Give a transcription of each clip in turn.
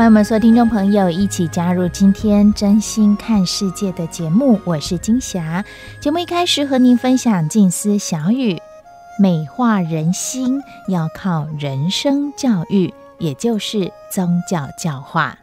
欢迎我们所有听众朋友一起加入今天真心看世界的节目，我是金霞。节目一开始和您分享静思小语：美化人心要靠人生教育，也就是宗教教化。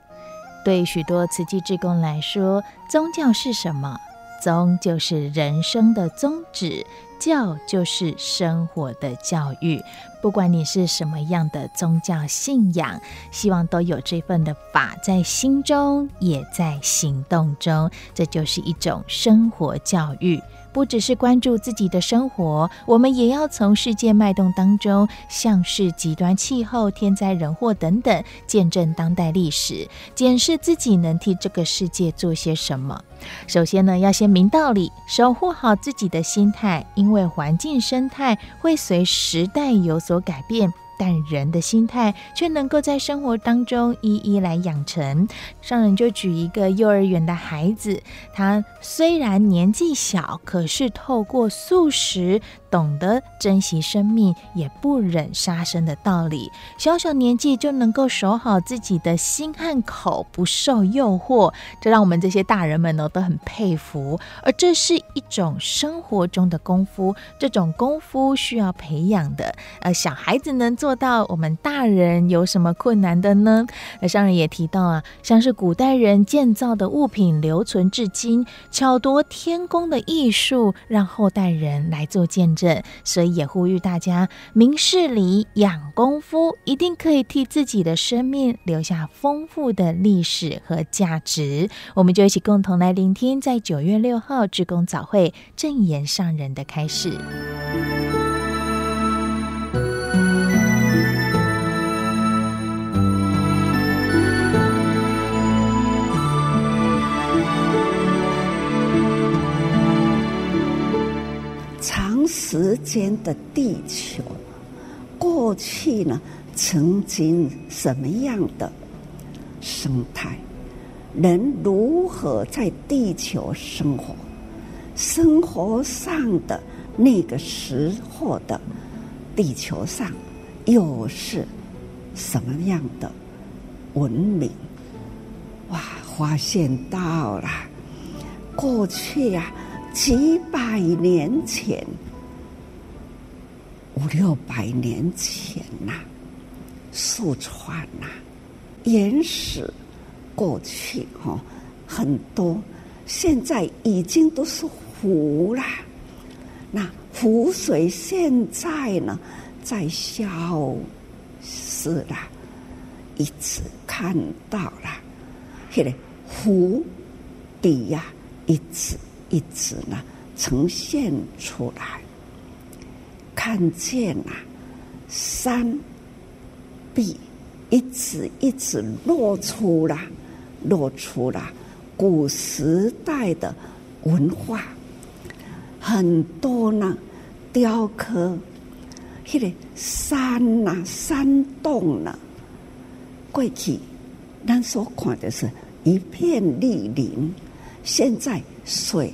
对许多慈济志工来说，宗教是什么？宗就是人生的宗旨，教就是生活的教育。不管你是什么样的宗教信仰，希望都有这份的法在心中，也在行动中。这就是一种生活教育。不只是关注自己的生活，我们也要从世界脉动当中，像是极端气候、天灾人祸等等，见证当代历史，检视自己能替这个世界做些什么。首先呢，要先明道理，守护好自己的心态，因为环境生态会随时代有所改变。但人的心态却能够在生活当中一一来养成。上人就举一个幼儿园的孩子，他虽然年纪小，可是透过素食，懂得珍惜生命，也不忍杀生的道理。小小年纪就能够守好自己的心和口，不受诱惑，这让我们这些大人们呢都很佩服。而这是一种生活中的功夫，这种功夫需要培养的。呃，小孩子能做到，我们大人有什么困难的呢？而上人也提到啊，像是古代人建造的物品留存至今，巧夺天工的艺术，让后代人来做见证。所以也呼吁大家明事理、养功夫，一定可以替自己的生命留下丰富的历史和价值。我们就一起共同来聆听，在九月六号志工早会正言上人的开示。时间的地球，过去呢，曾经什么样的生态？人如何在地球生活？生活上的那个时候的地球上，又是什么样的文明？哇，发现到了过去呀、啊，几百年前。五六百年前呐、啊，树传呐，原始过去哈、哦、很多，现在已经都是湖了。那湖水现在呢，在消失了，一直看到了，现在湖底呀，一直一直呢呈现出来。看见啊，山壁一直一直露出了，露出了古时代的文化，很多呢雕刻，那个山呐、山洞呢，过去咱所看的是一片绿林，现在水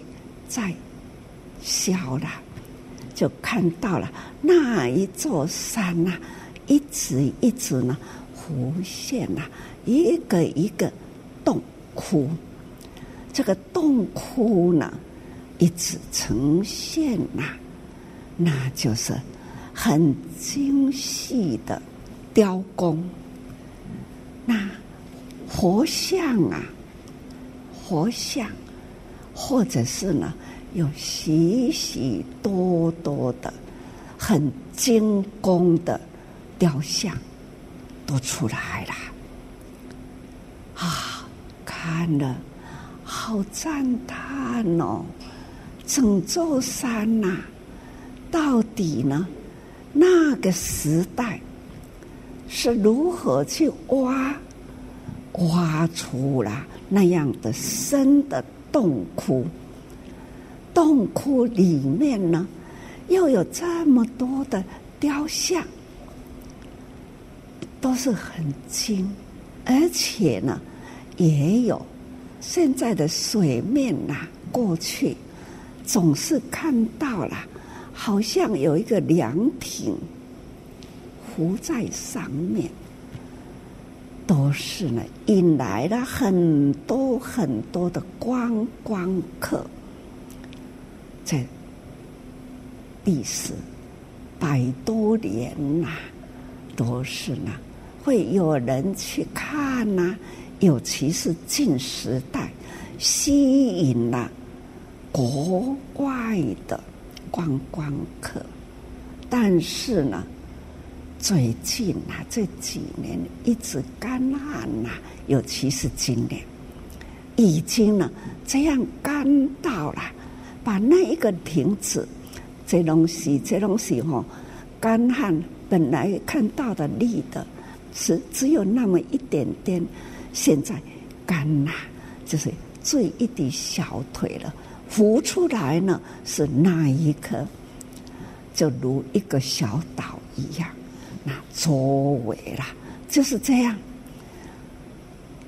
在消了。就看到了那一座山呐、一直一直呢浮现呐、一个一个洞窟。这个洞窟呢，一直呈现呐、那就是很精细的雕工。那活像啊，活像，或者是呢，有许许多多的很精工的雕像都出来了啊！看了好赞叹哦，整座山呐、到底呢？那个时代是如何去挖挖出了那样的深的洞窟？洞窟里面呢，又有这么多的雕像，都是很精，而且呢，也有现在的水面呐、过去总是看到了。好像有一个凉亭浮在上面，都是呢，引来了很多很多的观光客。在历史百多年呐、都是呢，会有人去看呐、尤其是近时代，吸引了国外的。观光客，但是呢，最近啊这几年一直干旱呐，尤其是今年，已经呢这样干到了，把那一个亭子，这东西这东西哈，干旱本来看到的绿的，是只有那么一点点，现在干了，就是最一滴小腿了。浮出来呢，是那一刻，就如一个小岛一样，那周围啦就是这样，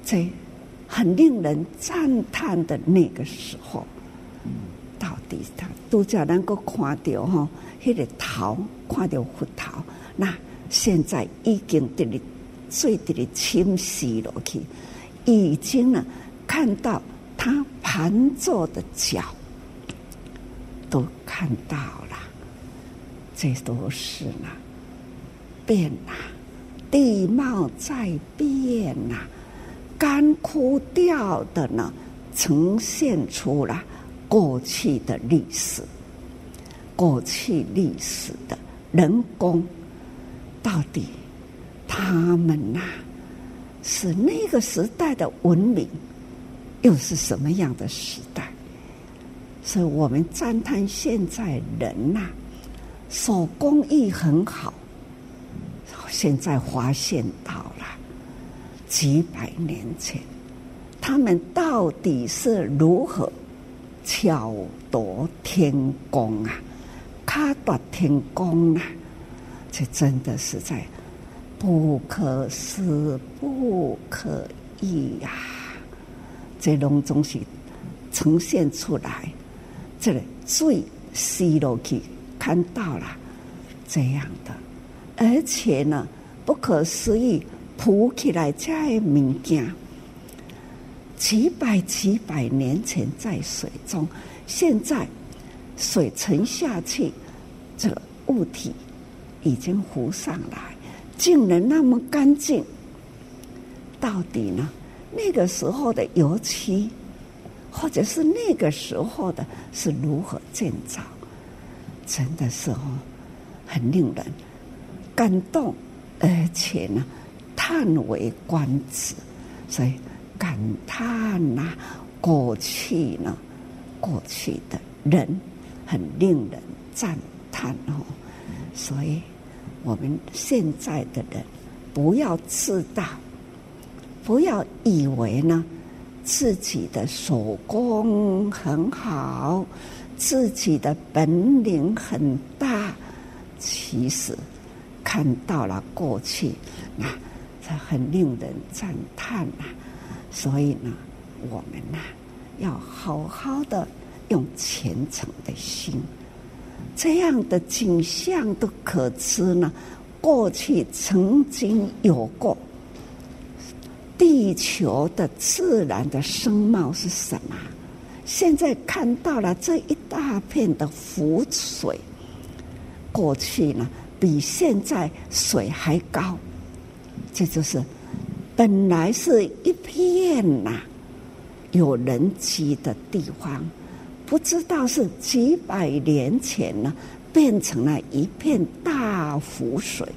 这很令人赞叹的那个时候，到底他都叫能够看到哈，那个桃看到胡桃，那现在已经得了最得了清晰了去，已经呢看到。他盘坐的脚都看到了，这都是呢，变了，地貌在变呐，干枯掉的呢，呈现出了过去的历史，过去历史的人工，到底他们呐，是那个时代的文明。又是什么样的时代？所以我们赞叹现在人呐、手工艺很好。现在发现到了几百年前，他们到底是如何巧夺天工啊？巧夺天工啊！这真的是在不可思议呀、啊！这拢总是呈现出来，这个最细落去看到了这样的，而且呢，不可思议铺起来这物件，几百几百年前在水中，现在水沉下去，这个物体已经浮上来，竟然那么干净，到底呢？那个时候的油漆，或者是那个时候的是如何建造，真的是哦，很令人感动，而且呢，叹为观止，所以感叹呐、啊，过去呢，过去的人很令人赞叹哦，所以我们现在的人不要自大。不要以为呢，自己的手工很好，自己的本领很大，其实看到了过去，那这很令人赞叹呐。所以呢，我们呐要好好的用虔诚的心，这样的景象都可知呢。过去曾经有过。地球的自然的声貌是什么？现在看到了这一大片的湖水，过去呢比现在水还高，这就是本来是一片呐、有人迹的地方，不知道是几百年前呢，变成了一片大湖水，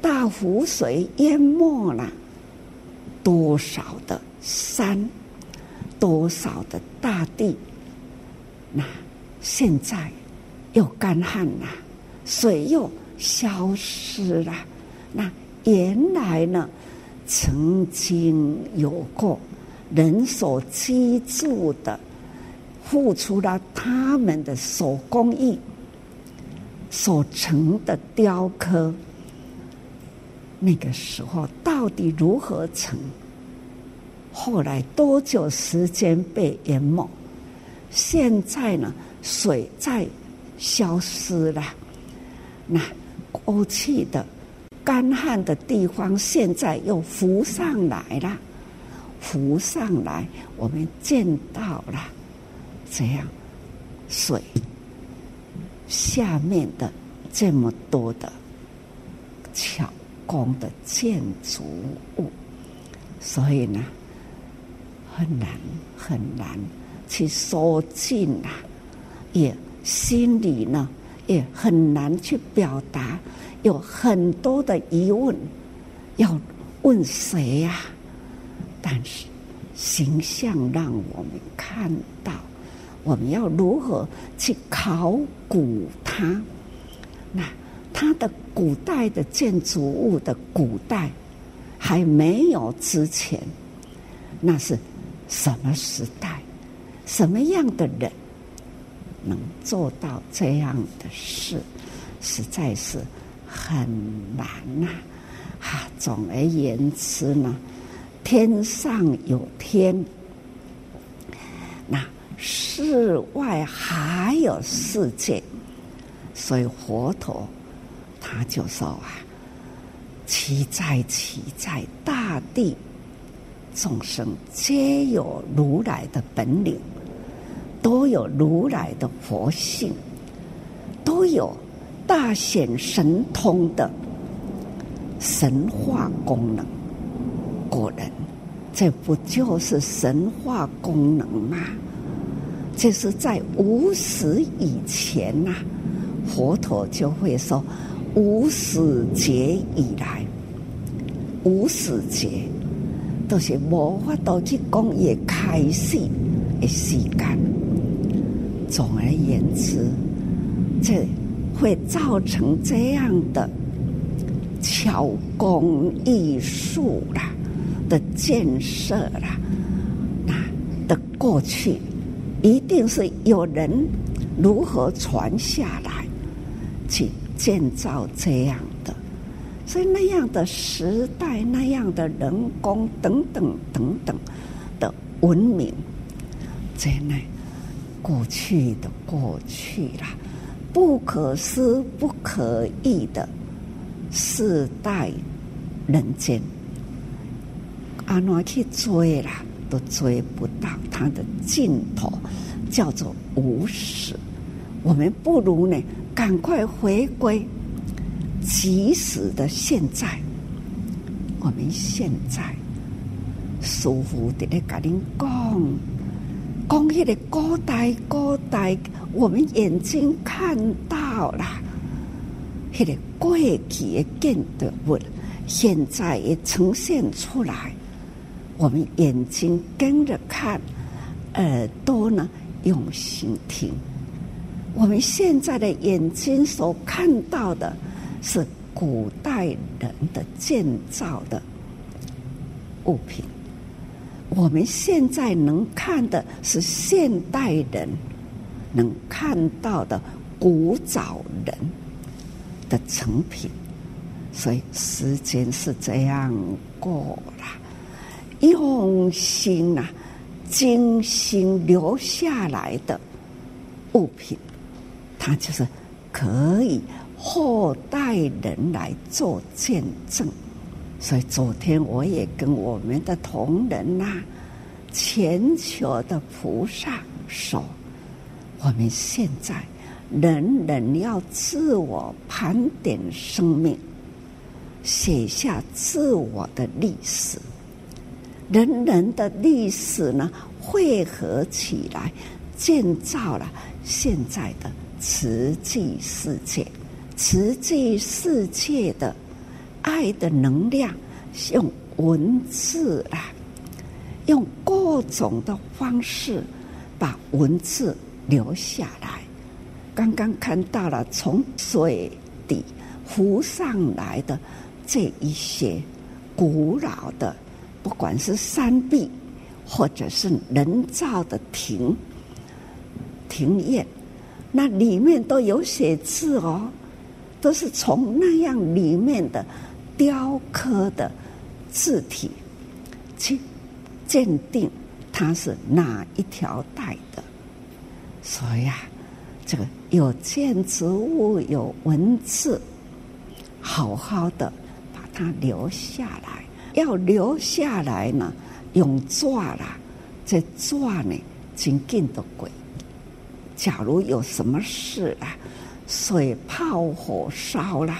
大湖水淹没了多少的山，多少的大地。那现在又干旱了，水又消失了。那原来呢，曾经有过人所居住的。付出了他们的手工艺所成的雕刻，那个时候到底如何成？后来多久时间被淹没？现在呢？水在消失了，那过去的干旱的地方，现在又浮上来了，浮上来，我们见到了。这样，水下面的这么多的巧工的建筑物，所以呢，很难很难去说尽啊，也心里呢也很难去表达，有很多的疑问要问谁呀？但是形象让我们看到。我们要如何去考古它？那它的古代的建筑物的古代还没有之前，那是什么时代？什么样的人能做到这样的事？实在是很难呐！哈，总而言之呢，天上有天。那世外还有世界，所以佛陀他就说啊：“其在其在，大地众生皆有如来的本领，都有如来的佛性，都有大显神通的神化功能。果然，这不就是神化功能吗？”这是在无始以前呐、佛陀就会说：“无始劫以来，无始劫都是无法度去讲也开始的时间。总而言之，这会造成这样的巧工艺术啦的建设啦，那的过去。”一定是有人如何传下来，去建造这样的，所以那样的时代、那样的人工等等等等的文明，在那过去的过去了，不可思不可议的世代人间，阿哪去追啦？都追不到它的尽头，叫做无始。我们不如呢，赶快回归即使的现在。我们现在舒服的来跟您讲，讲那个古代古代，我们眼睛看到了，那个过去的建筑物，现在也呈现出来。我们眼睛跟着看，耳朵呢用心听。我们现在的眼睛所看到的是古代人的建造的物品，我们现在能看的是现代人能看到的古早人的成品。所以时间是这样过了。用心呐、啊，精心留下来的物品，它就是可以后代人来做见证。所以昨天我也跟我们的同仁呐、啊，全球的菩萨说，我们现在人人要自我盘点生命，写下自我的历史。人人的历史呢，汇合起来，建造了现在的慈济世界。慈济世界的爱的能量，用文字啊，用各种的方式把文字留下来。刚刚看到了从水底浮上来的这一些古老的，不管是山壁或者是人造的庭庭院，那里面都有写字哦。都是从那样里面的雕刻的字体去鉴定它是哪一条带的，所以啊，这个有建筑物有文字，好好的把它留下来。要留下来呢，用抓啦，这抓呢，紧紧的鬼。假如有什么事啊？水泡火烧了，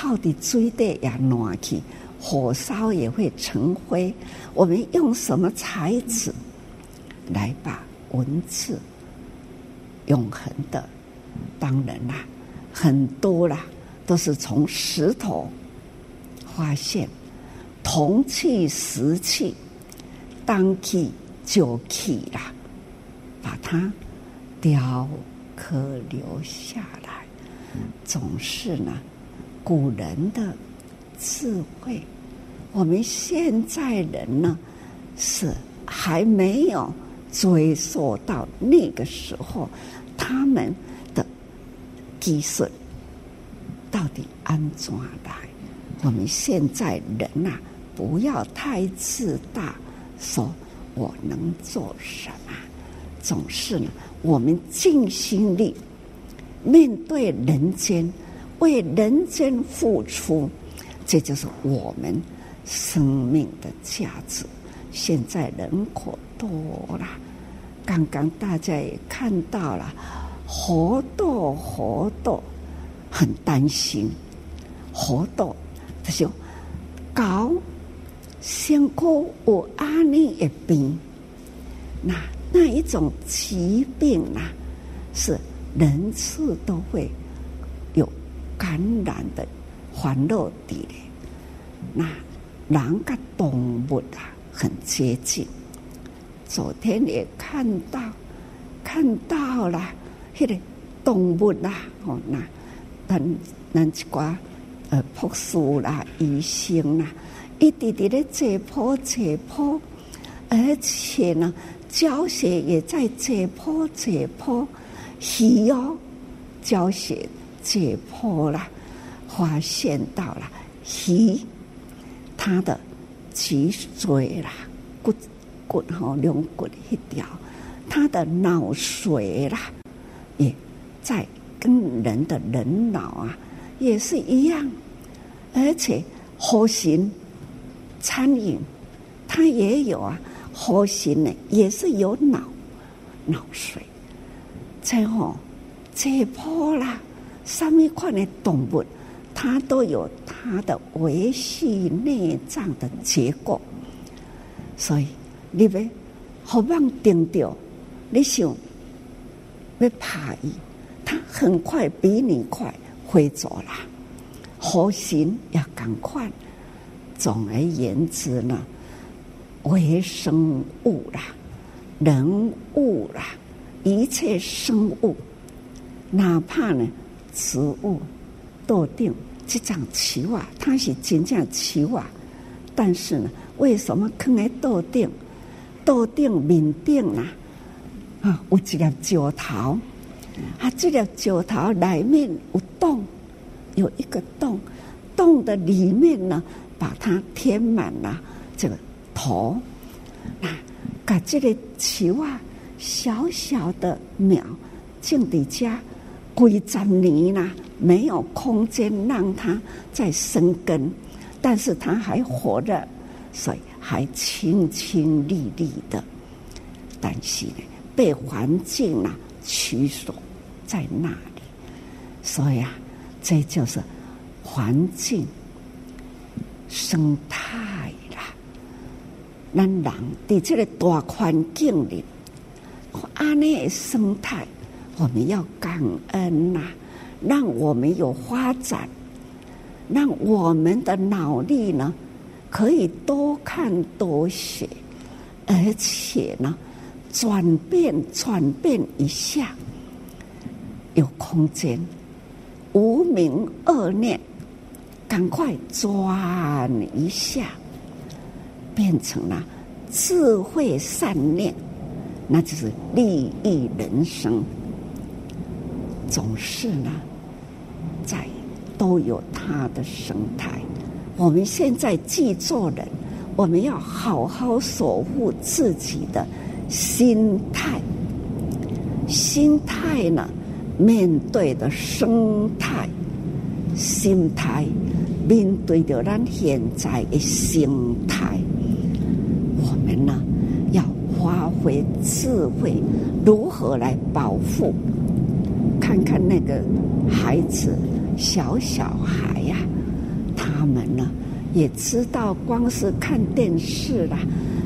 泡的水底也暖气，火烧也会成灰。我们用什么材质来把文字永恒的？当然啦，很多啦，都是从石头发现铜器、石器、当器、酒器啦，把它雕。刻留下来，总是呢，古人的智慧。我们现在人呢，是还没有追溯到那个时候，他们的技术到底安怎来？我们现在人呐、啊，不要太自大，说我能做什么，总是呢。我们尽心力面对人间，为人间付出，这就是我们生命的价值。现在人口多了，刚刚大家也看到了，活动活动很担心，活动他就搞辛苦我阿尼一病那。那一种疾病啊，是人次都会感染的环络的。那人跟动物啊很接近。昨天也看到看到了，那个动物啦，哦，那咱咱一寡呃朴素啦、医生啦，一直直的解剖解剖，而且呢。教学也在解剖解剖，需要，教学解剖了，发现到了鱼，它的脊椎啦，骨骨和龙骨一条，它的脑髓啦，也在跟人的人脑啊也是一样，而且活型餐饮它也有啊。活形呢，也是有脑脑髓，最后解剖啦，上面块的动物，它都有它的维系内脏的结构，所以你别好棒盯掉，你想要怕伊，它很快比你快飞走了，好心要赶快。总而言之呢。微生物啦，人物啦，一切生物，哪怕呢，植物豆定这张奇瓦，它是真正奇瓦，但是呢，为什么放在豆定？豆定面顶啊，啊，有一粒石头，啊，这粒石头里面有洞，有一个洞，洞的里面呢，把它填满了这个。头，啊把这个球啊，小小的苗种在家，几十年啦，没有空间让它再生根，但是它还活着，所以还青青绿绿的。但是呢，被环境啊驱走在那里，所以啊，这就是环境生态啦。咱人在这个大环境里，阿内生态，我们要感恩呐、让我们有发展，让我们的脑力呢可以多看多学，而且呢转变转变一下，有空间，无名恶念，赶快转一下，变成了智慧善念。那就是利益人生，总是呢，在都有它的生态。我们现在既做人，我们要好好守护自己的心态。心态呢，面对的生态，心态面对着咱现在的心态，我们呢要？发挥智慧，如何来保护？看看那个孩子，小小孩呀、他们呢也知道，光是看电视了，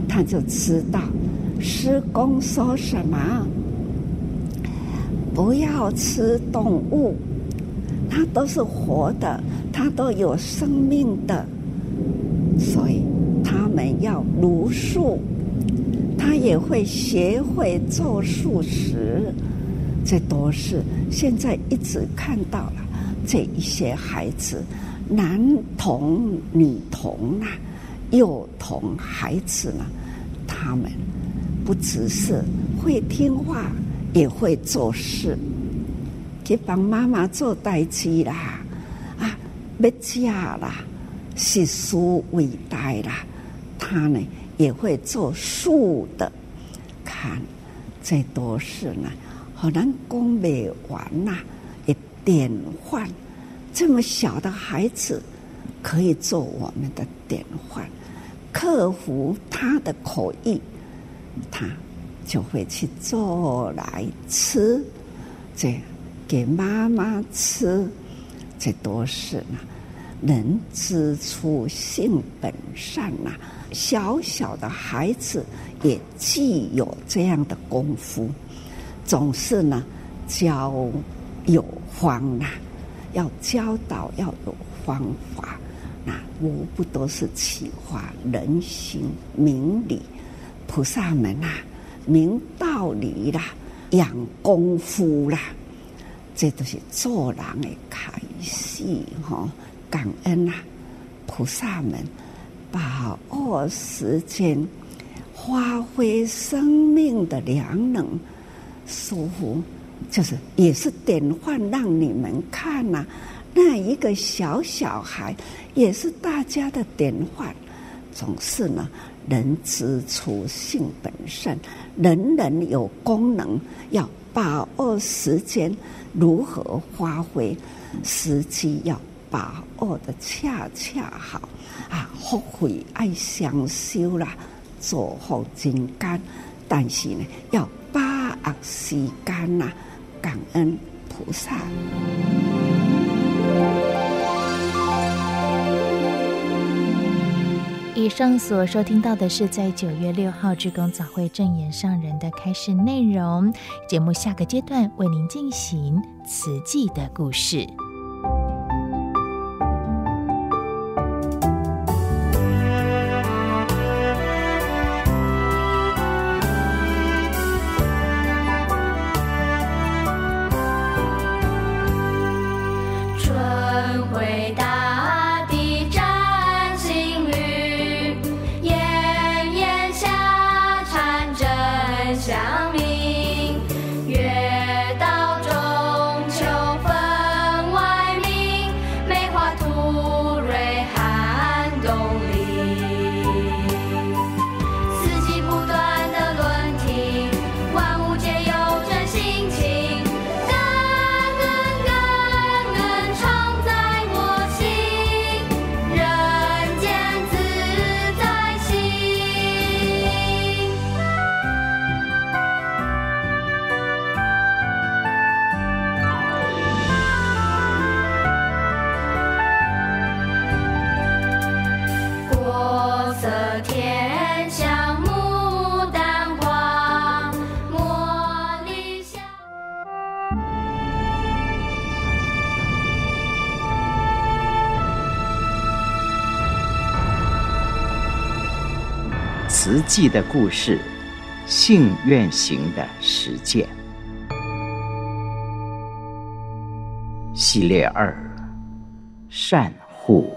他就知道师公说什么，不要吃动物，它都是活的，它都有生命的，所以他们要茹素。他也会学会做素食，这都是现在一直看到了这一些孩子，男童、女童啊，幼童孩子呢，他们不只是会听话，也会做事，去帮妈妈做代志啦，啊，要嫁啦，是书为代啦，他呢？也会做数的，看这都是呢，好难讲不完呐！一典范，这么小的孩子可以做我们的典范，克服他的口欲，他就会去做来吃，这给妈妈吃，这都是呢，人之初性本善呐。小小的孩子也具有这样的功夫，总是呢教有方呐，要教导要有方法，那无不都是启发人心明理，菩萨们呐明道理啦，养功夫啦，这都是做人的开始哈，感恩呐，菩萨们。把握时间，发挥生命的良能，舒服，就是也是典范，让你们看呐、那一个小小孩，也是大家的典范。总是呢，人之初性本善，人人有功能，要把握时间，如何发挥时机，要把握的恰恰好。啊，后悔爱相修啦，做好真干，但是呢，要握时间呐，感恩菩萨。以上所收听到的是在九月六号志工早会正言上人的开示内容。节目下个阶段为您进行慈济的故事。记的故事，信愿行的实践系列二：善护。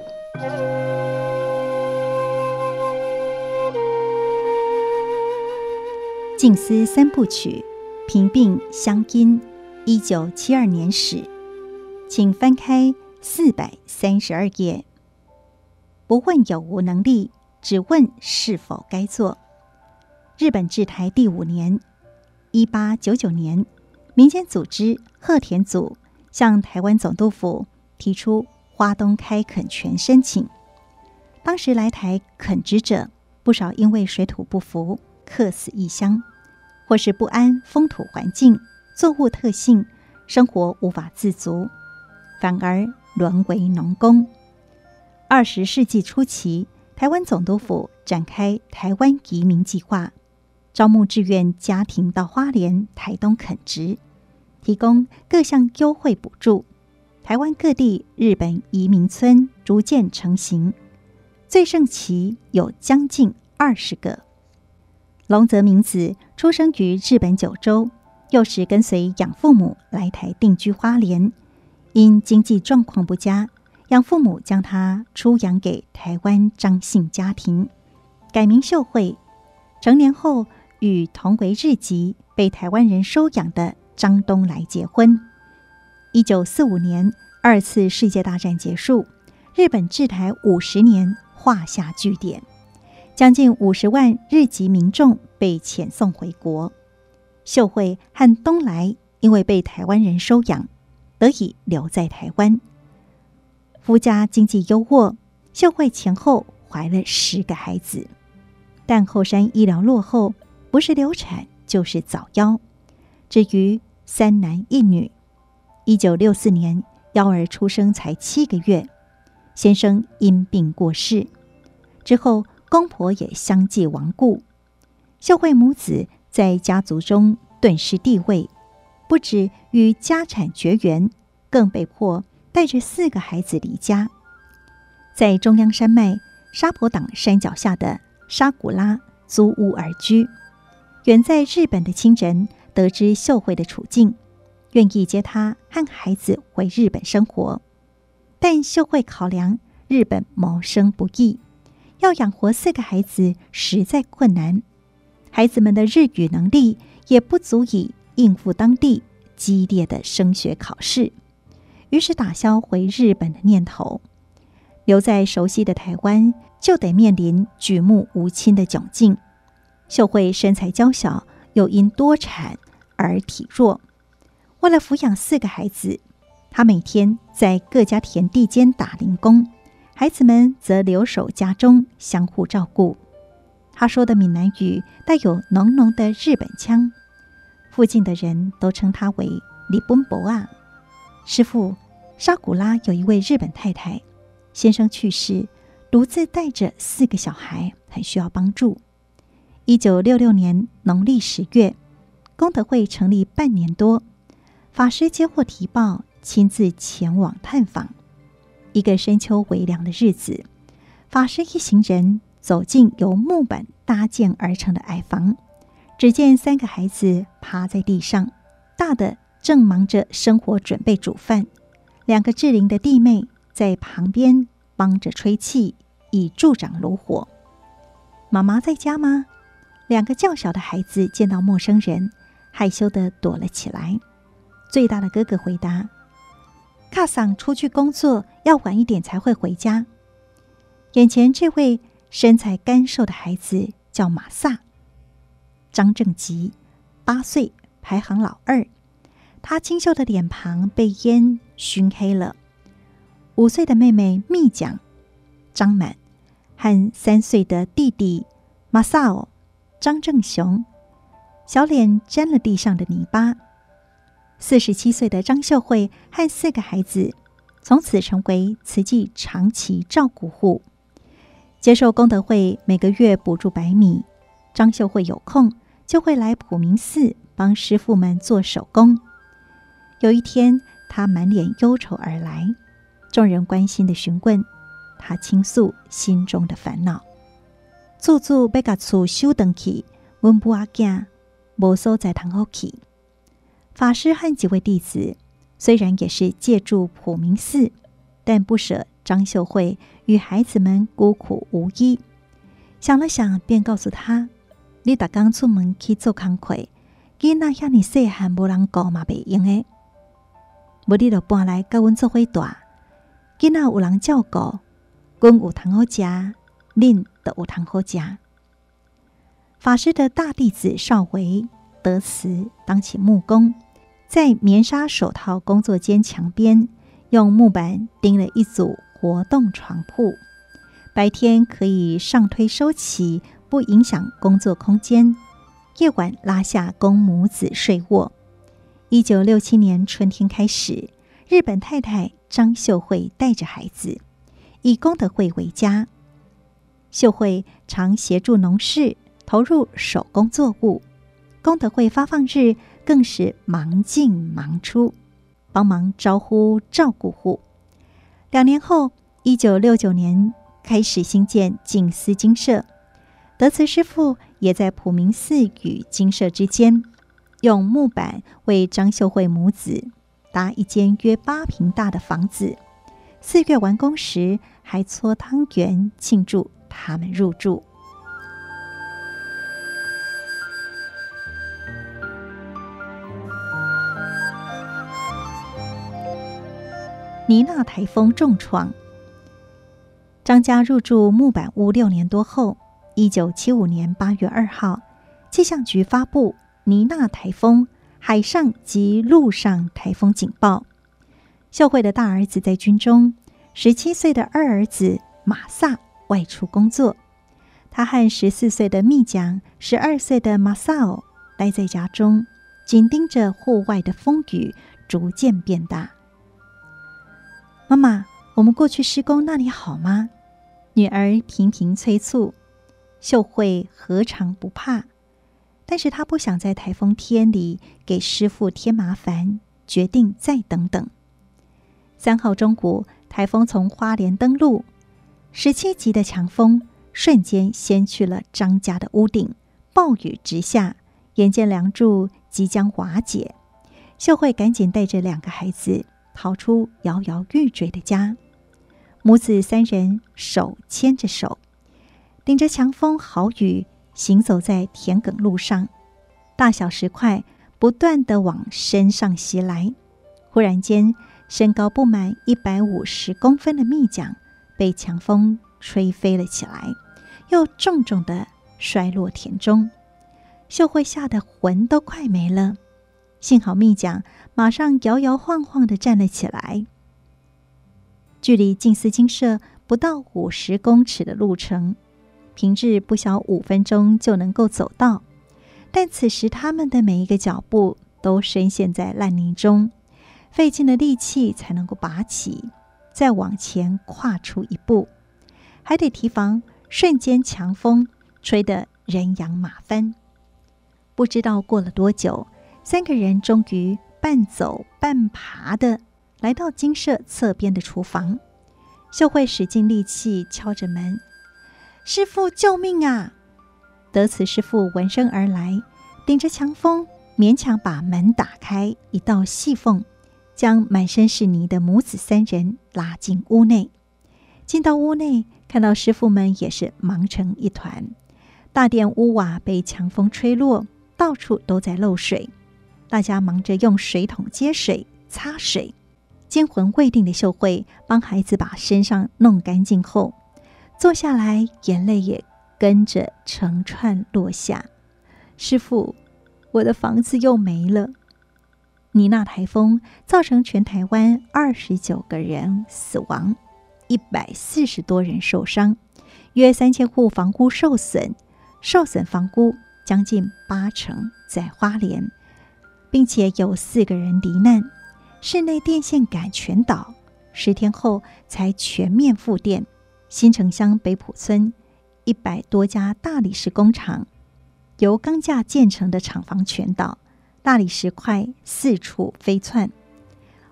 静思三部曲，平病相因，一九七二年始，请翻开四百三十二页。不问有无能力，只问是否该做。日本治台第五年，一八九九年，民间组织鹤田组向台湾总督府提出花东开垦权申请。当时来台垦殖者不少，因为水土不服，客死异乡。或是不安风土环境、作物特性，生活无法自足，反而沦为农工。二十世纪初期，台湾总督府展开台湾移民计划，招募志愿家庭到花莲、台东垦殖，提供各项优惠补助。台湾各地日本移民村逐渐成型，最盛期有将近二十个。龙泽明子出生于日本九州，幼时跟随养父母来台定居花莲。因经济状况不佳，养父母将他出养给台湾张姓家庭，改名秀惠。成年后，与同为日籍、被台湾人收养的张东来结婚。一九四五年，二次世界大战结束，日本治台五十年画下句点。将近五十万日籍民众被遣送回国，秀惠和东来因为被台湾人收养，得以留在台湾。夫家经济优渥，秀惠前后怀了十个孩子，但后山医疗落后，不是流产就是早夭。至于三男一女，一九六四年幺儿出生才七个月，先生因病过世之后。公婆也相继亡故，秀惠母子在家族中顿失地位，不止与家产绝缘，更被迫带着四个孩子离家，在中央山脉沙婆挡山脚下的沙古拉租屋而居。远在日本的亲人得知秀惠的处境，愿意接她和孩子回日本生活，但秀惠考量日本谋生不易。要养活四个孩子实在困难，孩子们的日语能力也不足以应付当地激烈的升学考试，于是打消回日本的念头。留在熟悉的台湾，就得面临举目无亲的窘境。秀惠身材娇小，又因多产而体弱，为了抚养四个孩子，她每天在各家田地间打零工。孩子们则留守家中，相互照顾。他说的闽南语带有浓浓的日本腔，附近的人都称他为“李本博啊”。师傅，沙古拉有一位日本太太，先生去世，独自带着四个小孩，很需要帮助。一九六六年农历十月，功德会成立半年多，法师接获提报，亲自前往探访。一个深秋微凉的日子，法师一行人走进由木板搭建而成的矮房，只见三个孩子趴在地上，大的正忙着生火准备煮饭，两个适龄的弟妹在旁边帮着吹气，以助长炉火。妈妈在家吗？两个较小的孩子见到陌生人，害羞地躲了起来。最大的哥哥回答。卡桑出去工作，要晚一点才会回家。眼前这位身材干瘦的孩子叫马萨，张正吉，八岁，排行老二。他清秀的脸庞被烟熏黑了。五岁的妹妹蜜酱，张满，和三岁的弟弟马萨奥，张正雄，小脸沾了地上的泥巴。四十七岁的张秀惠和四个孩子，从此成为慈济长期照顾户，接受功德会每个月补助百米。张秀惠有空就会来普明寺帮师父们做手工。有一天，他满脸忧愁而来，众人关心的询问，他倾诉心中的烦恼。祖祖要甲厝修登去，阮母仔囝无所在通好去。法师和几位弟子虽然也是借住普明寺，但不舍张秀慧与孩子们孤苦无依。想了想，便告诉他：“你逐工出门去做工课，囡仔遐尔细汉，无人顾嘛袂用诶。无你就搬来甲阮做伙住，囡仔有人照顾，阮有通好食，恁都有通好食。”法师的大弟子少维得慈当起木工。在棉纱手套工作间墙边，用木板钉了一组活动床铺，白天可以上推收起，不影响工作空间；夜晚拉下供母子睡卧。一九六七年春天开始，日本太太张秀慧带着孩子，以功德会为家。秀慧常协助农事，投入手工作物。功德会发放日，更是忙进忙出，帮忙招呼照顾户。两年后，一九六九年开始兴建静思精舍，德慈师父也在普明寺与精舍之间，用木板为张秀慧母子搭一间约八坪大的房子。四月完工时，还搓汤圆庆祝他们入住。尼娜台风重创张家入住木板屋六年多后，一九七五年八月二号，气象局发布尼娜台风海上及陆上台风警报。秀慧的大儿子在军中，十七岁的二儿子马萨外出工作，他和十四岁的蜜酱、十二岁的马萨奥待在家中，紧盯着户外的风雨逐渐变大。妈妈，我们过去施工那里好吗？女儿频频催促。秀慧何尝不怕？但是她不想在台风天里给师傅添麻烦，决定再等等。三号中午，台风从花莲登陆，十七级的强风瞬间掀去了张家的屋顶，暴雨直下，眼见梁柱即将瓦解，秀慧赶紧带着两个孩子。逃出摇摇欲坠的家，母子三人手牵着手，顶着强风豪雨，行走在田埂路上。大小石块不断地往身上袭来。忽然间，身高不满一百五十公分的蜜酱被强风吹飞了起来，又重重的摔落田中。秀慧吓得魂都快没了。幸好蜜酱马上摇摇晃晃地站了起来。距离静思精舍不到五十公尺的路程，平日不消五分钟就能够走到，但此时他们的每一个脚步都深陷在烂泥中，费尽了力气才能够拔起，再往前跨出一步，还得提防瞬间强风吹得人仰马翻。不知道过了多久。三个人终于半走半爬的来到精舍侧边的厨房。秀慧使尽力气敲着门：“师傅，救命啊！”德慈师傅闻声而来，顶着强风，勉强把门打开一道细缝，将满身是泥的母子三人拉进屋内。进到屋内，看到师傅们也是忙成一团，大殿屋瓦被强风吹落，到处都在漏水。大家忙着用水桶接水、擦水，惊魂未定的秀慧帮孩子把身上弄干净后，坐下来，眼泪也跟着成串落下。师傅，我的房子又没了。尼娜台风造成全台湾二十九个人死亡，一百四十多人受伤，约三千户房屋受损，受损房屋将近八成在花莲。并且有四个人罹难，室内电线杆全倒，十天后才全面复电。新城乡北埔村一百多家大理石工厂，由钢架建成的厂房全倒，大理石块四处飞窜。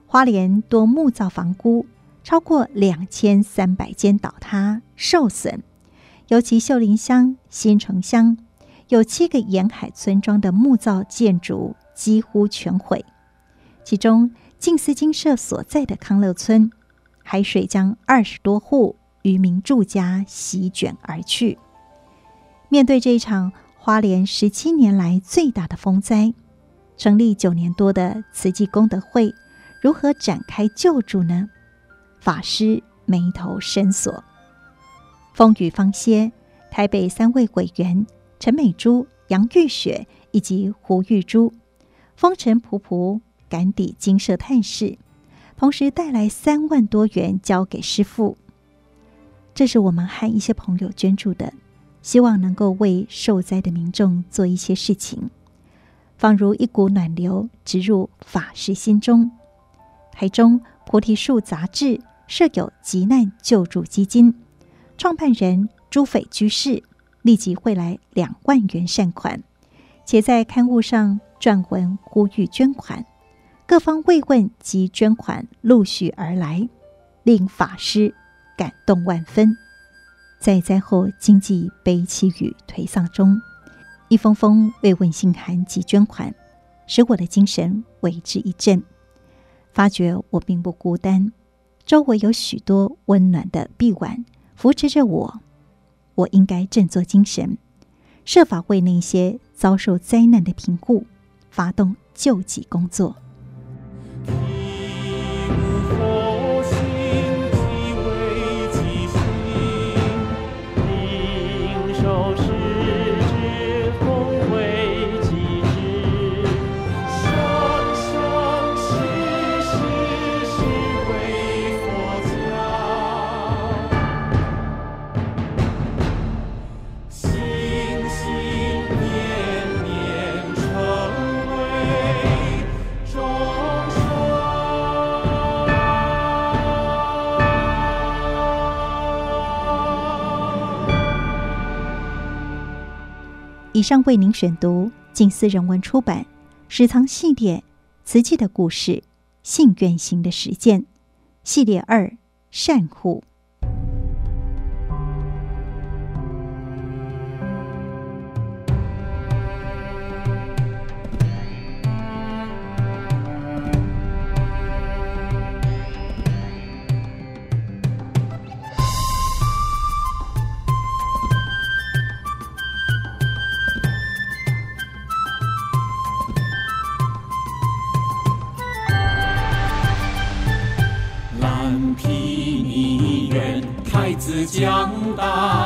花莲多木造房屋超过两千三百间倒塌受损，尤其秀林乡、新城乡有七个沿海村庄的木造建筑几乎全毁，其中静思精舍所在的康乐村，海水将二十多户渔民住家席卷而去。面对这一场花莲十七年来最大的风灾，成立九年多的慈济功德会如何展开救助呢？法师眉头深锁。风雨方歇，台北三位委员陈美珠、杨玉雪以及胡玉珠，风尘仆仆赶抵金舍探视，同时带来三万多元交给师父。这是我们和一些朋友捐助的，希望能够为受灾的民众做一些事情，仿如一股暖流直入法师心中。台中菩提树杂志设有急难救助基金。创办人朱斐居士立即汇来两万元善款，且在刊物上撰文呼吁捐款。各方慰问及捐款陆续而来，令法师感动万分。在灾后经济悲凄与颓丧中，一封封慰问信函及捐款，使我的精神为之一振，发觉我并不孤单，周围有许多温暖的臂弯。扶持着我，我应该振作精神，设法为那些遭受灾难的贫户发动救济工作。上为您选读静思人文出版《史藏系列》瓷器的故事，信愿行的实践系列二善护。强大。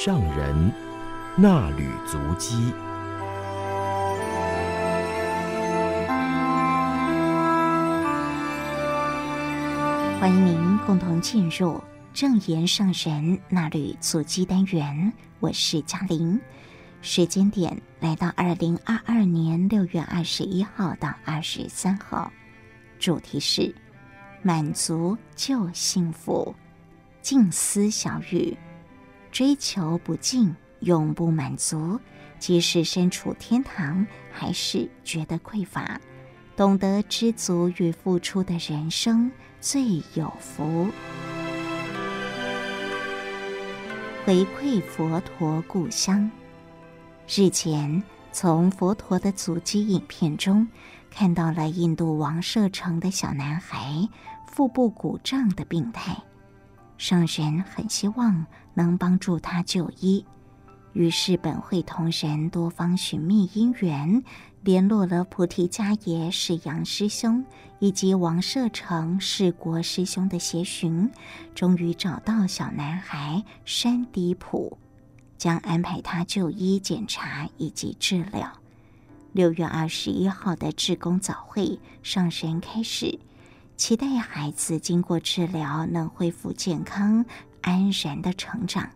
上人那履足迹。欢迎您共同进入正言上人那履足迹单元，我是嘉玲。时间点来到二零二二年六月二十一号到二十三号，主题是满足就幸福，静思小语。追求不尽，永不满足。即使身处天堂，还是觉得匮乏。懂得知足与付出的人生最有福。回馈佛陀故乡。日前，从佛陀的足迹影片中，看到了印度王舍城的小男孩腹部鼓胀的病态。上神很希望能帮助他就医，于是本会同仁多方寻觅因缘，联络了菩提迦耶释扬师兄以及王舍城释国师兄的协寻，终于找到小男孩山迪普，将安排他就医检查以及治疗。六月二十一号的志工早会，上神开始。期待孩子经过治疗能恢复健康、安然的成长，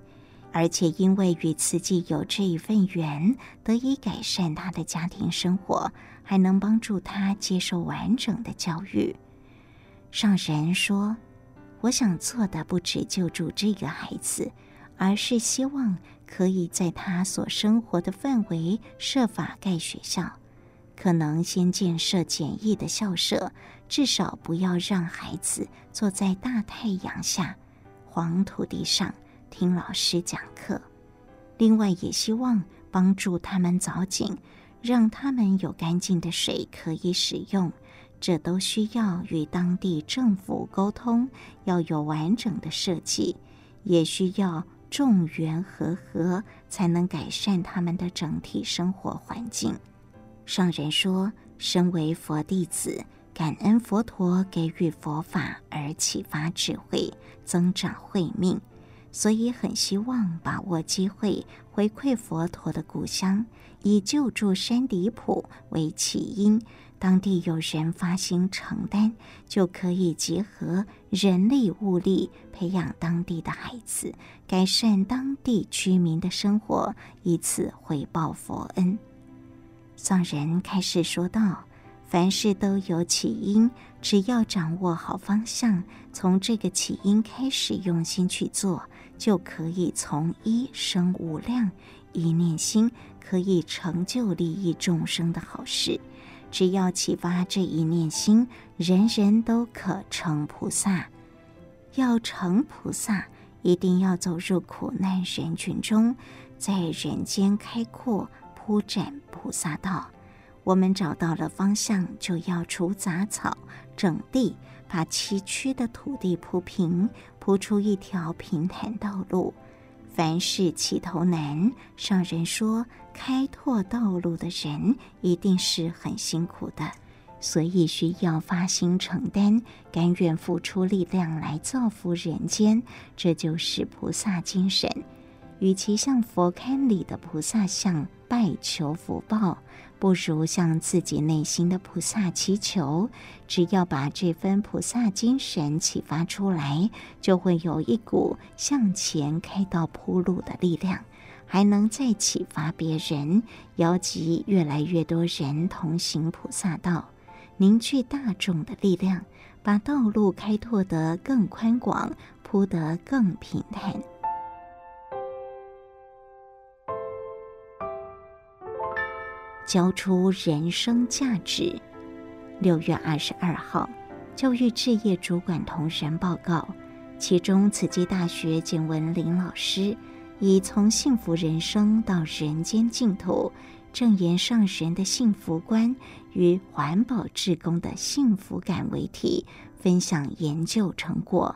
而且因为与慈济有这一份缘，得以改善他的家庭生活，还能帮助他接受完整的教育。上人说：“我想做的不止救助这个孩子，而是希望可以在他所生活的范围设法盖学校。”可能先建设简易的校舍，至少不要让孩子坐在大太阳下、黄土地上听老师讲课。另外，也希望帮助他们凿井，让他们有干净的水可以使用。这都需要与当地政府沟通，要有完整的设计，也需要众缘和合，才能改善他们的整体生活环境。上人说：“身为佛弟子，感恩佛陀给予佛法而启发智慧，增长慧命，所以很希望把握机会回馈佛陀的故乡，以救助山迪普为起因。当地有人发心承担，就可以结合人力物力，培养当地的孩子，改善当地居民的生活，以此回报佛恩。”上人开始说道：“凡事都有起因，只要掌握好方向，从这个起因开始用心去做，就可以从一生无量，一念心可以成就利益众生的好事。只要启发这一念心，人人都可成菩萨。要成菩萨，一定要走入苦难人群中，在人间开阔。”铺展菩萨道，我们找到了方向，就要除杂草、整地，把崎岖的土地铺平，铺出一条平坦道路。凡事起头难，上人说，开拓道路的人一定是很辛苦的，所以需要发心承担，甘愿付出力量来造福人间，这就是菩萨精神。与其向佛龛里的菩萨像拜求福报，不如向自己内心的菩萨祈求。只要把这份菩萨精神启发出来，就会有一股向前开道铺路的力量，还能再启发别人，邀集越来越多人同行菩萨道，凝聚大众的力量，把道路开拓得更宽广，铺得更平坦。交出人生价值。六月二十二号，教育置业主管同仁报告，其中慈济大学简文林老师以从幸福人生到人间净土，正言上人的幸福观与环保志工的幸福感为题，分享研究成果。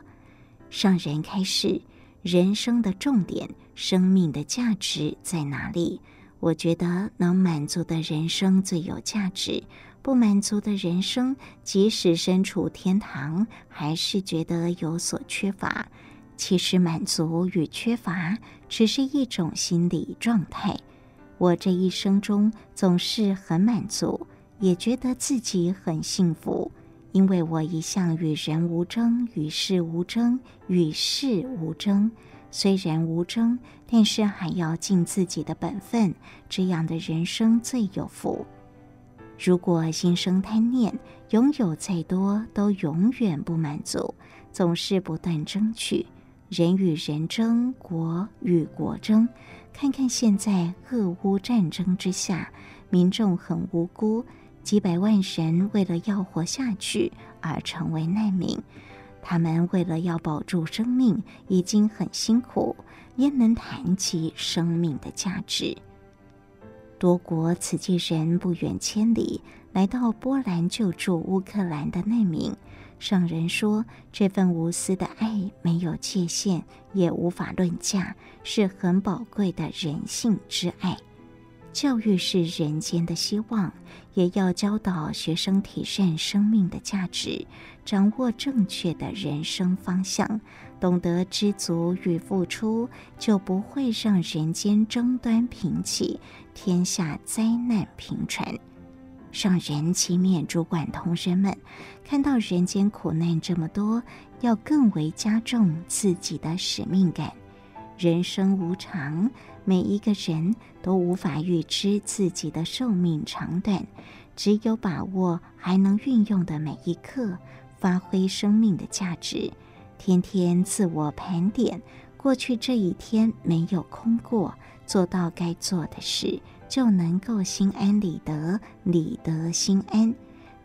上人开示：人生的重点，生命的价值在哪里？我觉得能满足的人生最有价值。不满足的人生，即使身处天堂，还是觉得有所缺乏。其实，满足与缺乏只是一种心理状态。我这一生中总是很满足，也觉得自己很幸福，因为我一向与人无争，与事无争，与事无争。虽然无争，但是还要尽自己的本分，这样的人生最有福。如果心生贪念，拥有再多都永远不满足，总是不断争取，人与人争，国与国争。看看现在俄乌战争之下，民众很无辜，几百万人为了要活下去而成为难民，他们为了要保住生命，已经很辛苦，焉能谈及生命的价值？多国慈济人不远千里来到波兰救助乌克兰的难民，上人说：“这份无私的爱没有界限，也无法论价，是很宝贵的人性之爱。教育是人间的希望，也要教导学生体认生命的价值，掌握正确的人生方向。”懂得知足与付出，就不会让人间争端频起，天下灾难频传。上人期勉主管同仁们，看到人间苦难这么多，要更为加重自己的使命感。人生无常，每一个人都无法预知自己的寿命长短，只有把握还能运用的每一刻，发挥生命的价值。天天自我盘点，过去这一天没有空过，做到该做的事，就能够心安理得，理得心安。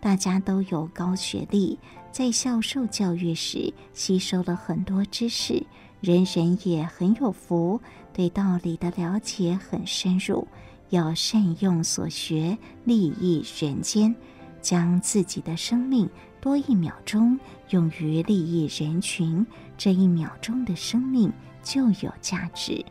大家都有高学历，在校受教育时吸收了很多知识，人人也很有福，对道理的了解很深入。要善用所学，利益人间，将自己的生命。多一秒钟用于利益人群，这一秒钟的生命就有价值。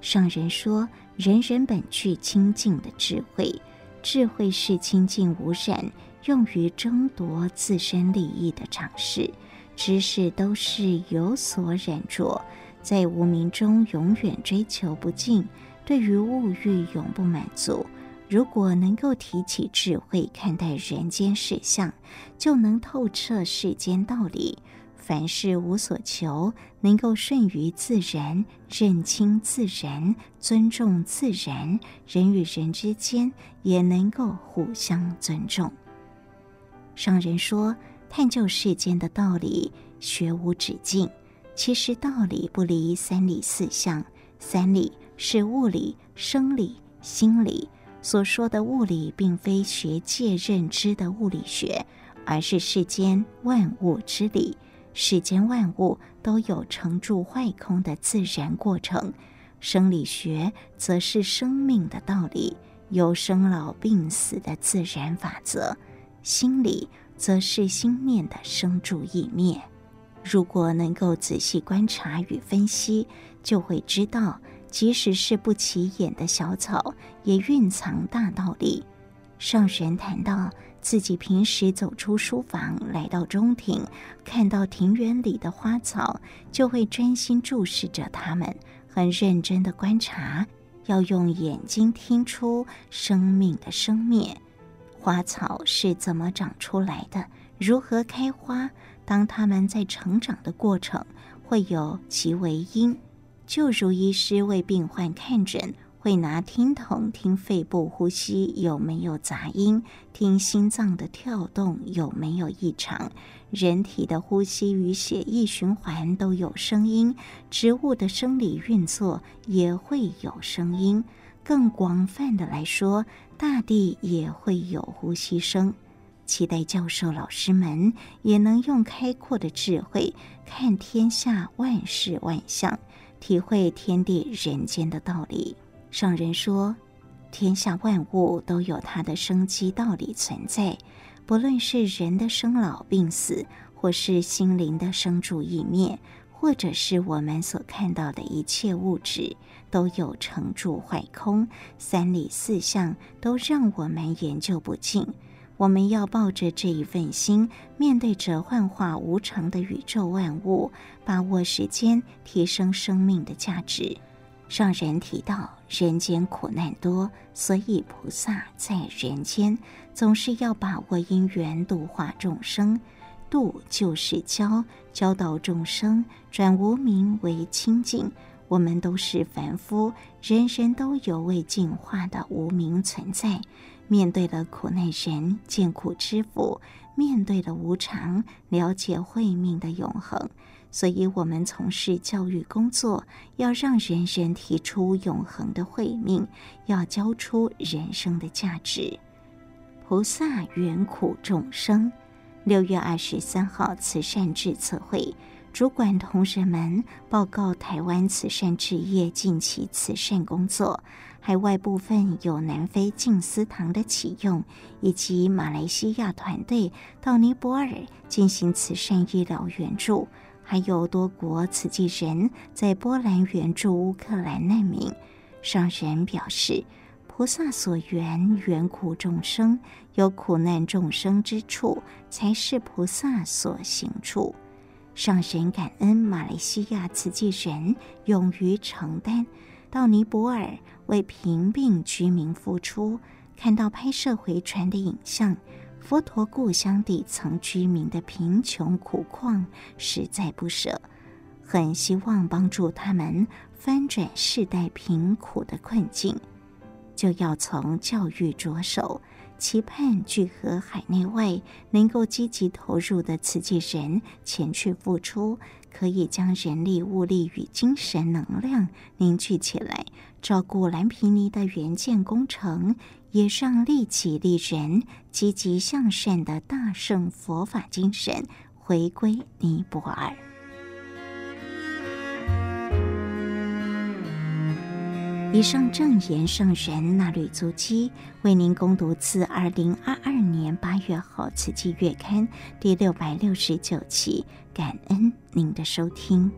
上人说：“人人本具清净的智慧，智慧是清净无染，用于争夺自身利益的常识。知识都是有所染着，在无明中永远追求不尽，对于物欲永不满足。”如果能够提起智慧看待人间事相，就能透彻世间道理。凡事无所求，能够顺于自然，认清自然，尊重自然，人与人之间也能够互相尊重。上人说：“探究世间的道理，学无止境。其实道理不离三理四象，三理是物理、生理、心理。”所说的物理，并非学界认知的物理学，而是世间万物之理。世间万物都有成住坏空的自然过程。生理学则是生命的道理，有生老病死的自然法则。心理则是心念的生住异灭。如果能够仔细观察与分析，就会知道。即使是不起眼的小草，也蕴藏大道理。上人谈到自己平时走出书房，来到中庭，看到庭园里的花草，就会专心注视着它们，很认真的观察，要用眼睛听出生命的生灭。花草是怎么长出来的？如何开花？当它们在成长的过程，会有其为因。就如医师为病患看诊，会拿听筒听肺部呼吸有没有杂音，听心脏的跳动有没有异常，人体的呼吸与血液循环都有声音，植物的生理运作也会有声音。更广泛的来说，大地也会有呼吸声。期待教授老师们也能用开阔的智慧看天下万事万象，体会天地人间的道理。上人说，天下万物都有它的生机道理存在，不论是人的生老病死，或是心灵的生住异灭，或者是我们所看到的一切物质，都有成住坏空，三理四象都让我们研究不尽。我们要抱着这一份心，面对着幻化无常的宇宙万物，把握时间，提升生命的价值。上人提到，人间苦难多，所以菩萨在人间总是要把握因缘度化众生。度就是教，教导众生转无明为清净。我们都是凡夫，人人都有未净化的无明存在。面对了苦难人，见苦知福；面对了无常，了解慧命的永恒。所以，我们从事教育工作，要让人人提出永恒的慧命，要教出人生的价值。菩萨缘苦众生。六月二十三号慈善致测会。主管同仁们报告台湾慈善志业近期慈善工作，海外部分有南非净思堂的启用，以及马来西亚团队到尼泊尔进行慈善医疗援助，还有多国慈济人在波兰援助乌克兰难民。上人表示，菩萨所缘缘苦众生，有苦难众生之处，才是菩萨所行处。上人感恩马来西亚慈济人勇于承担，到尼泊尔为贫病居民付出，看到拍摄回传的影像，佛陀故乡底层居民的贫穷苦况，实在不舍，很希望帮助他们翻转世代贫苦的困境，就要从教育着手。期盼聚合海内外能够积极投入的慈济人前去付出，可以将人力、物力与精神能量凝聚起来，照顾蓝皮尼的援建工程，也让利己利人、积极向善的大圣佛法精神回归尼泊尔。以上正言上人那履足迹，为您攻读自二零二二年八月号《慈济月刊》第六百六十九期，感恩您的收听。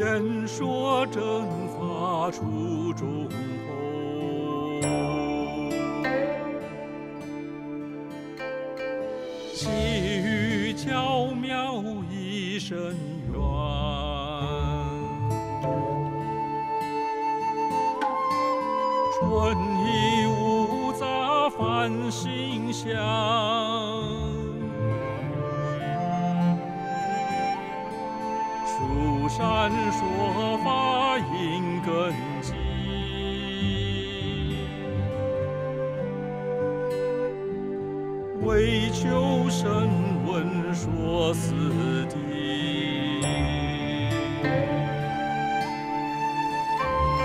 言说蒸法出中国，细雨缥缈一声愿。春意无杂，繁星香。有神闻说四地。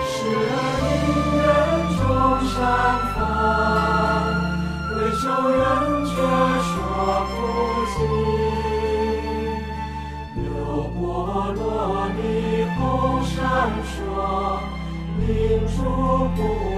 时而隐众山房回首人却说不尽牛波罗蜜红闪烁明珠不